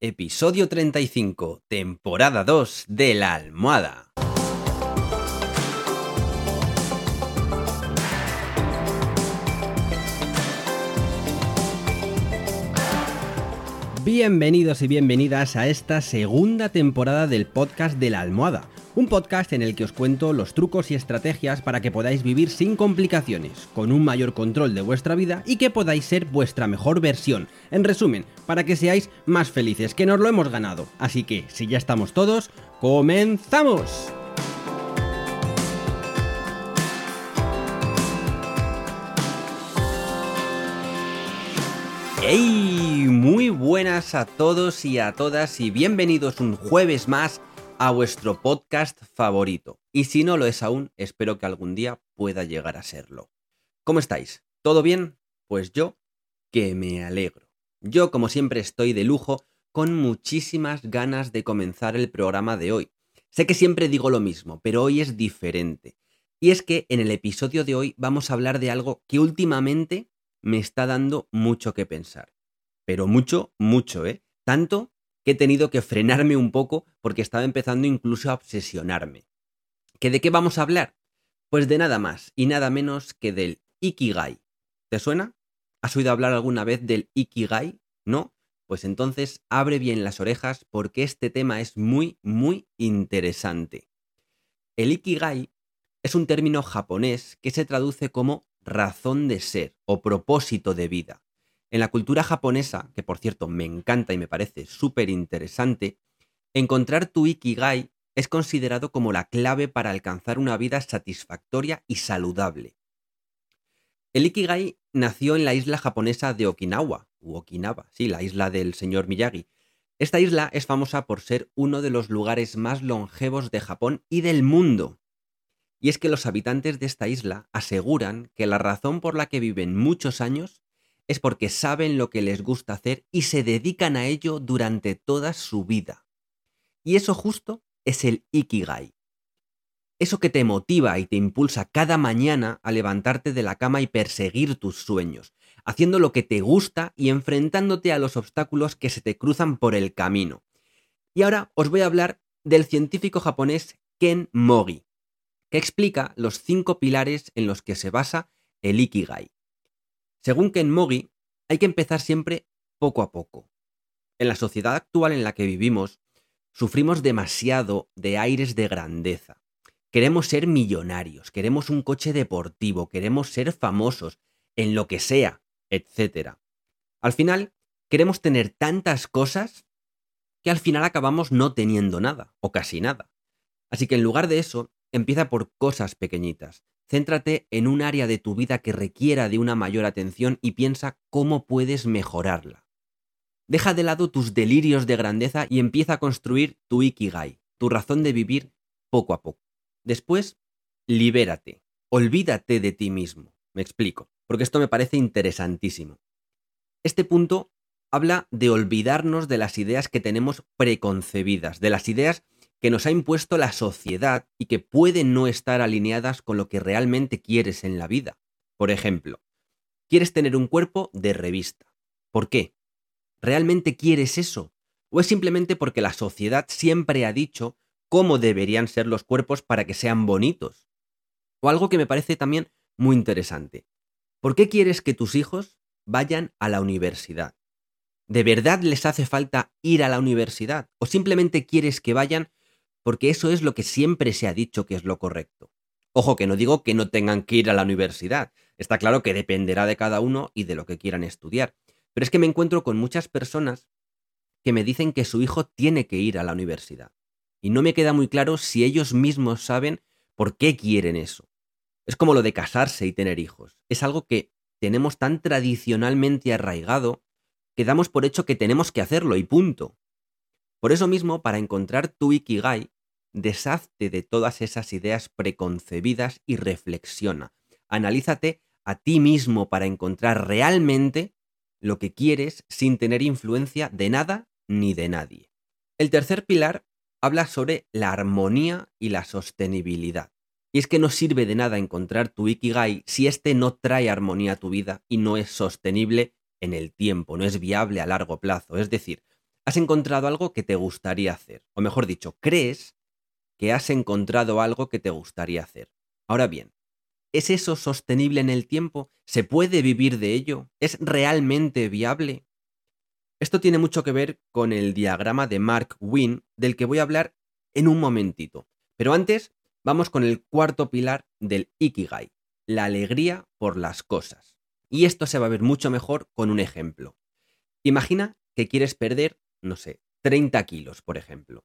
episodio 35, temporada 2 de La Almohada. Bienvenidos y bienvenidas a esta segunda temporada del podcast de La Almohada, un podcast en el que os cuento los trucos y estrategias para que podáis vivir sin complicaciones, con un mayor control de vuestra vida y que podáis ser vuestra mejor versión. En resumen, para que seáis más felices, que nos lo hemos ganado. Así que, si ya estamos todos, ¡comenzamos! ¡Hey! Muy buenas a todos y a todas y bienvenidos un jueves más a vuestro podcast favorito. Y si no lo es aún, espero que algún día pueda llegar a serlo. ¿Cómo estáis? ¿Todo bien? Pues yo, que me alegro. Yo, como siempre, estoy de lujo, con muchísimas ganas de comenzar el programa de hoy. Sé que siempre digo lo mismo, pero hoy es diferente. Y es que en el episodio de hoy vamos a hablar de algo que últimamente me está dando mucho que pensar. Pero mucho, mucho, ¿eh? Tanto que he tenido que frenarme un poco porque estaba empezando incluso a obsesionarme. ¿Que de qué vamos a hablar? Pues de nada más y nada menos que del Ikigai. ¿Te suena? ¿Has oído hablar alguna vez del Ikigai? ¿No? Pues entonces abre bien las orejas porque este tema es muy, muy interesante. El Ikigai es un término japonés que se traduce como razón de ser o propósito de vida. En la cultura japonesa, que por cierto me encanta y me parece súper interesante, encontrar tu Ikigai es considerado como la clave para alcanzar una vida satisfactoria y saludable. El Ikigai nació en la isla japonesa de Okinawa, u Okinawa, sí, la isla del señor Miyagi. Esta isla es famosa por ser uno de los lugares más longevos de Japón y del mundo. Y es que los habitantes de esta isla aseguran que la razón por la que viven muchos años es porque saben lo que les gusta hacer y se dedican a ello durante toda su vida. Y eso justo es el Ikigai. Eso que te motiva y te impulsa cada mañana a levantarte de la cama y perseguir tus sueños, haciendo lo que te gusta y enfrentándote a los obstáculos que se te cruzan por el camino. Y ahora os voy a hablar del científico japonés Ken Mogi, que explica los cinco pilares en los que se basa el Ikigai. Según Ken Mogi, hay que empezar siempre poco a poco. En la sociedad actual en la que vivimos, sufrimos demasiado de aires de grandeza. Queremos ser millonarios, queremos un coche deportivo, queremos ser famosos, en lo que sea, etc. Al final, queremos tener tantas cosas que al final acabamos no teniendo nada, o casi nada. Así que en lugar de eso, empieza por cosas pequeñitas. Céntrate en un área de tu vida que requiera de una mayor atención y piensa cómo puedes mejorarla. Deja de lado tus delirios de grandeza y empieza a construir tu ikigai, tu razón de vivir poco a poco. Después, libérate, olvídate de ti mismo. Me explico, porque esto me parece interesantísimo. Este punto habla de olvidarnos de las ideas que tenemos preconcebidas, de las ideas que nos ha impuesto la sociedad y que pueden no estar alineadas con lo que realmente quieres en la vida. Por ejemplo, quieres tener un cuerpo de revista. ¿Por qué? ¿Realmente quieres eso? ¿O es simplemente porque la sociedad siempre ha dicho cómo deberían ser los cuerpos para que sean bonitos? O algo que me parece también muy interesante. ¿Por qué quieres que tus hijos vayan a la universidad? ¿De verdad les hace falta ir a la universidad? ¿O simplemente quieres que vayan porque eso es lo que siempre se ha dicho que es lo correcto. Ojo, que no digo que no tengan que ir a la universidad. Está claro que dependerá de cada uno y de lo que quieran estudiar. Pero es que me encuentro con muchas personas que me dicen que su hijo tiene que ir a la universidad. Y no me queda muy claro si ellos mismos saben por qué quieren eso. Es como lo de casarse y tener hijos. Es algo que tenemos tan tradicionalmente arraigado que damos por hecho que tenemos que hacerlo y punto. Por eso mismo, para encontrar tu Ikigai, deshazte de todas esas ideas preconcebidas y reflexiona. Analízate a ti mismo para encontrar realmente lo que quieres sin tener influencia de nada ni de nadie. El tercer pilar habla sobre la armonía y la sostenibilidad. Y es que no sirve de nada encontrar tu Ikigai si éste no trae armonía a tu vida y no es sostenible en el tiempo, no es viable a largo plazo. Es decir, has encontrado algo que te gustaría hacer. O mejor dicho, crees que has encontrado algo que te gustaría hacer. Ahora bien, ¿es eso sostenible en el tiempo? ¿Se puede vivir de ello? ¿Es realmente viable? Esto tiene mucho que ver con el diagrama de Mark Wynne del que voy a hablar en un momentito. Pero antes, vamos con el cuarto pilar del Ikigai, la alegría por las cosas. Y esto se va a ver mucho mejor con un ejemplo. Imagina que quieres perder, no sé, 30 kilos, por ejemplo.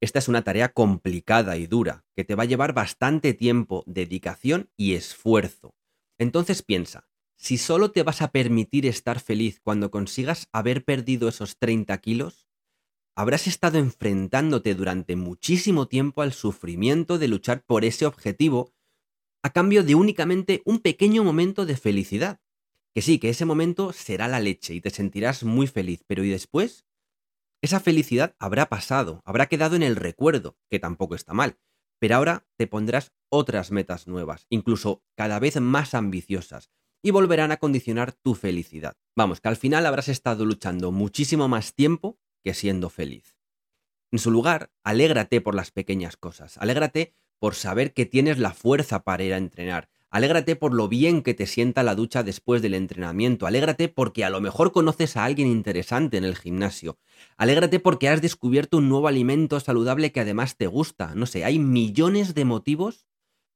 Esta es una tarea complicada y dura, que te va a llevar bastante tiempo, dedicación y esfuerzo. Entonces piensa, si solo te vas a permitir estar feliz cuando consigas haber perdido esos 30 kilos, habrás estado enfrentándote durante muchísimo tiempo al sufrimiento de luchar por ese objetivo a cambio de únicamente un pequeño momento de felicidad. Que sí, que ese momento será la leche y te sentirás muy feliz, pero ¿y después? Esa felicidad habrá pasado, habrá quedado en el recuerdo, que tampoco está mal, pero ahora te pondrás otras metas nuevas, incluso cada vez más ambiciosas, y volverán a condicionar tu felicidad. Vamos, que al final habrás estado luchando muchísimo más tiempo que siendo feliz. En su lugar, alégrate por las pequeñas cosas, alégrate por saber que tienes la fuerza para ir a entrenar, Alégrate por lo bien que te sienta la ducha después del entrenamiento. Alégrate porque a lo mejor conoces a alguien interesante en el gimnasio. Alégrate porque has descubierto un nuevo alimento saludable que además te gusta. No sé, hay millones de motivos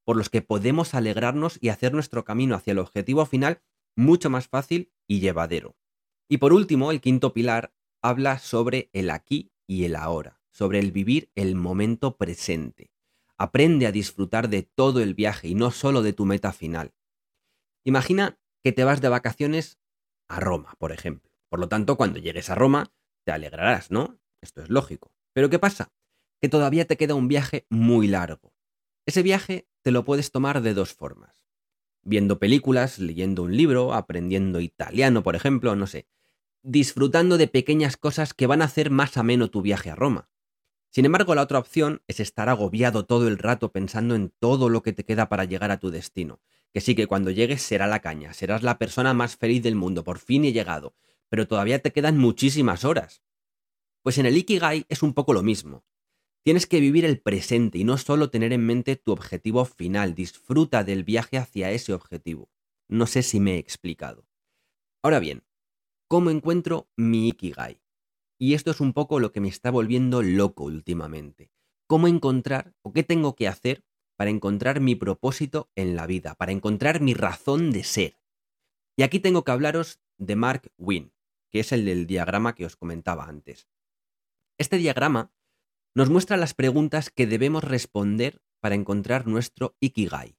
por los que podemos alegrarnos y hacer nuestro camino hacia el objetivo final mucho más fácil y llevadero. Y por último, el quinto pilar habla sobre el aquí y el ahora, sobre el vivir el momento presente. Aprende a disfrutar de todo el viaje y no solo de tu meta final. Imagina que te vas de vacaciones a Roma, por ejemplo. Por lo tanto, cuando llegues a Roma, te alegrarás, ¿no? Esto es lógico. Pero ¿qué pasa? Que todavía te queda un viaje muy largo. Ese viaje te lo puedes tomar de dos formas. Viendo películas, leyendo un libro, aprendiendo italiano, por ejemplo, no sé. Disfrutando de pequeñas cosas que van a hacer más ameno tu viaje a Roma. Sin embargo, la otra opción es estar agobiado todo el rato pensando en todo lo que te queda para llegar a tu destino. Que sí que cuando llegues será la caña, serás la persona más feliz del mundo, por fin he llegado, pero todavía te quedan muchísimas horas. Pues en el Ikigai es un poco lo mismo. Tienes que vivir el presente y no solo tener en mente tu objetivo final, disfruta del viaje hacia ese objetivo. No sé si me he explicado. Ahora bien, ¿cómo encuentro mi Ikigai? Y esto es un poco lo que me está volviendo loco últimamente. ¿Cómo encontrar o qué tengo que hacer para encontrar mi propósito en la vida, para encontrar mi razón de ser? Y aquí tengo que hablaros de Mark Wynne, que es el del diagrama que os comentaba antes. Este diagrama nos muestra las preguntas que debemos responder para encontrar nuestro Ikigai.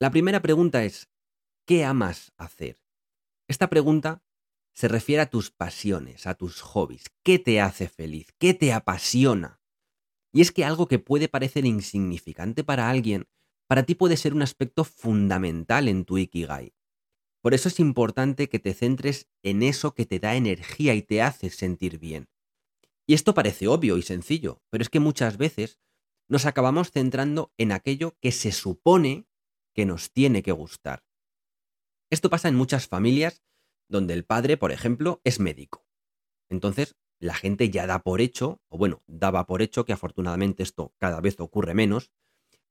La primera pregunta es, ¿qué amas hacer? Esta pregunta se refiere a tus pasiones, a tus hobbies. ¿Qué te hace feliz? ¿Qué te apasiona? Y es que algo que puede parecer insignificante para alguien, para ti puede ser un aspecto fundamental en tu Ikigai. Por eso es importante que te centres en eso que te da energía y te hace sentir bien. Y esto parece obvio y sencillo, pero es que muchas veces nos acabamos centrando en aquello que se supone que nos tiene que gustar. Esto pasa en muchas familias donde el padre, por ejemplo, es médico. Entonces, la gente ya da por hecho, o bueno, daba por hecho, que afortunadamente esto cada vez ocurre menos,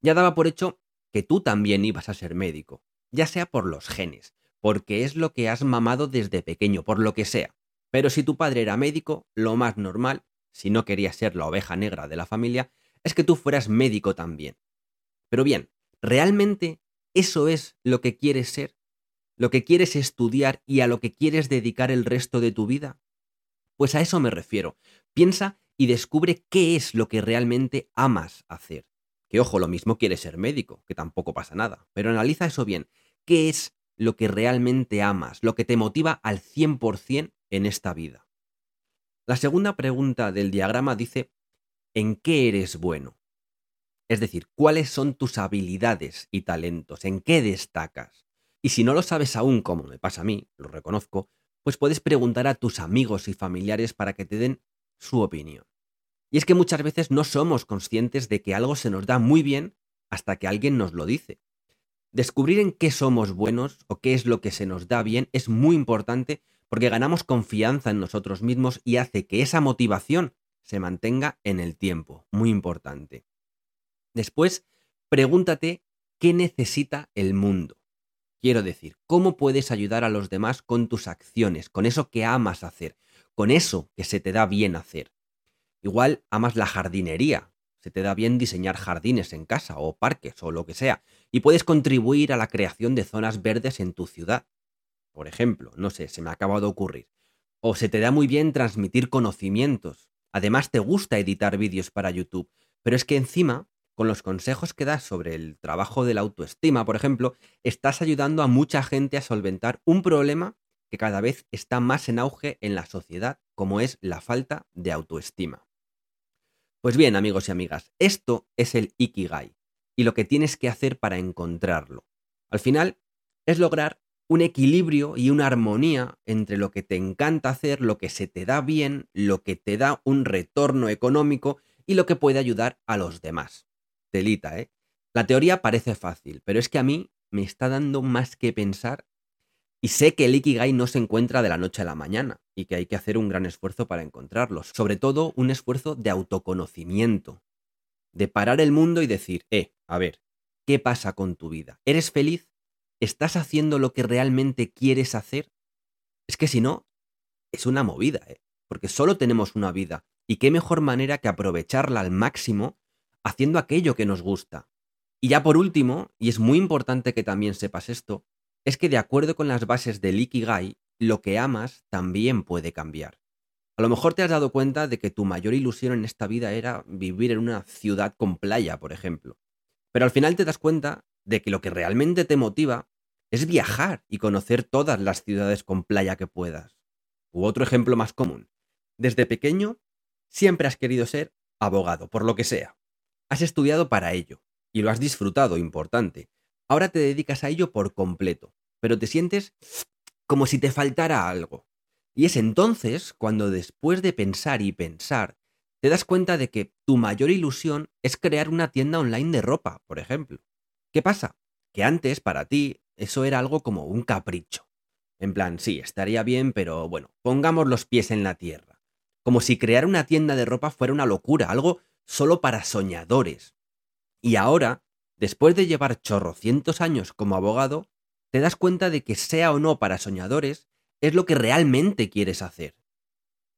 ya daba por hecho que tú también ibas a ser médico, ya sea por los genes, porque es lo que has mamado desde pequeño, por lo que sea. Pero si tu padre era médico, lo más normal, si no querías ser la oveja negra de la familia, es que tú fueras médico también. Pero bien, ¿realmente eso es lo que quieres ser? Lo que quieres estudiar y a lo que quieres dedicar el resto de tu vida? Pues a eso me refiero. Piensa y descubre qué es lo que realmente amas hacer. Que ojo, lo mismo quieres ser médico, que tampoco pasa nada, pero analiza eso bien. ¿Qué es lo que realmente amas, lo que te motiva al 100% en esta vida? La segunda pregunta del diagrama dice, ¿en qué eres bueno? Es decir, ¿cuáles son tus habilidades y talentos? ¿En qué destacas? Y si no lo sabes aún, como me pasa a mí, lo reconozco, pues puedes preguntar a tus amigos y familiares para que te den su opinión. Y es que muchas veces no somos conscientes de que algo se nos da muy bien hasta que alguien nos lo dice. Descubrir en qué somos buenos o qué es lo que se nos da bien es muy importante porque ganamos confianza en nosotros mismos y hace que esa motivación se mantenga en el tiempo, muy importante. Después, pregúntate qué necesita el mundo. Quiero decir, ¿cómo puedes ayudar a los demás con tus acciones, con eso que amas hacer, con eso que se te da bien hacer? Igual amas la jardinería, se te da bien diseñar jardines en casa o parques o lo que sea, y puedes contribuir a la creación de zonas verdes en tu ciudad. Por ejemplo, no sé, se me acaba de ocurrir. O se te da muy bien transmitir conocimientos. Además te gusta editar vídeos para YouTube. Pero es que encima, con los consejos que das sobre el trabajo de la autoestima, por ejemplo, estás ayudando a mucha gente a solventar un problema que cada vez está más en auge en la sociedad, como es la falta de autoestima. Pues bien, amigos y amigas, esto es el Ikigai y lo que tienes que hacer para encontrarlo. Al final, es lograr un equilibrio y una armonía entre lo que te encanta hacer, lo que se te da bien, lo que te da un retorno económico y lo que puede ayudar a los demás. Telita, ¿eh? La teoría parece fácil, pero es que a mí me está dando más que pensar y sé que el Ikigai no se encuentra de la noche a la mañana y que hay que hacer un gran esfuerzo para encontrarlo, sobre todo un esfuerzo de autoconocimiento, de parar el mundo y decir, eh, a ver, ¿qué pasa con tu vida? ¿Eres feliz? ¿Estás haciendo lo que realmente quieres hacer? Es que si no, es una movida, ¿eh? porque solo tenemos una vida, y qué mejor manera que aprovecharla al máximo haciendo aquello que nos gusta. Y ya por último, y es muy importante que también sepas esto, es que de acuerdo con las bases del Ikigai, lo que amas también puede cambiar. A lo mejor te has dado cuenta de que tu mayor ilusión en esta vida era vivir en una ciudad con playa, por ejemplo. Pero al final te das cuenta de que lo que realmente te motiva es viajar y conocer todas las ciudades con playa que puedas. U otro ejemplo más común. Desde pequeño siempre has querido ser abogado, por lo que sea. Has estudiado para ello y lo has disfrutado, importante. Ahora te dedicas a ello por completo, pero te sientes como si te faltara algo. Y es entonces cuando después de pensar y pensar, te das cuenta de que tu mayor ilusión es crear una tienda online de ropa, por ejemplo. ¿Qué pasa? Que antes, para ti, eso era algo como un capricho. En plan, sí, estaría bien, pero bueno, pongamos los pies en la tierra. Como si crear una tienda de ropa fuera una locura, algo solo para soñadores. Y ahora, después de llevar chorrocientos años como abogado, te das cuenta de que sea o no para soñadores, es lo que realmente quieres hacer.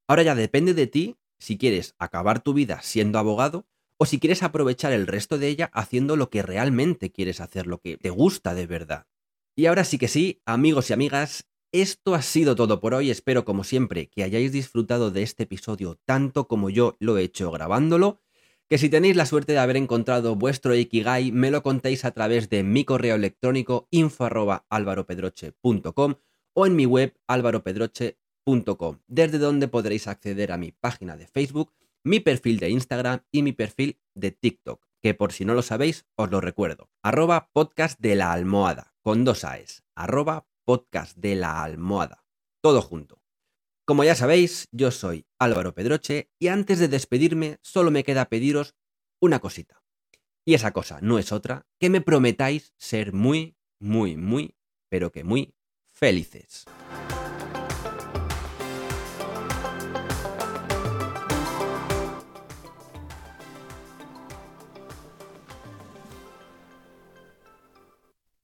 Ahora ya depende de ti si quieres acabar tu vida siendo abogado o si quieres aprovechar el resto de ella haciendo lo que realmente quieres hacer, lo que te gusta de verdad. Y ahora sí que sí, amigos y amigas, esto ha sido todo por hoy. Espero, como siempre, que hayáis disfrutado de este episodio tanto como yo lo he hecho grabándolo. Que si tenéis la suerte de haber encontrado vuestro Ikigai, me lo contéis a través de mi correo electrónico info.alvaropedroche.com o en mi web alvaropedroche.com, desde donde podréis acceder a mi página de Facebook, mi perfil de Instagram y mi perfil de TikTok, que por si no lo sabéis, os lo recuerdo. Arroba podcast de la almohada con dos AES, arroba podcast de la almohada, todo junto. Como ya sabéis, yo soy Álvaro Pedroche y antes de despedirme solo me queda pediros una cosita. Y esa cosa no es otra que me prometáis ser muy, muy, muy, pero que muy felices.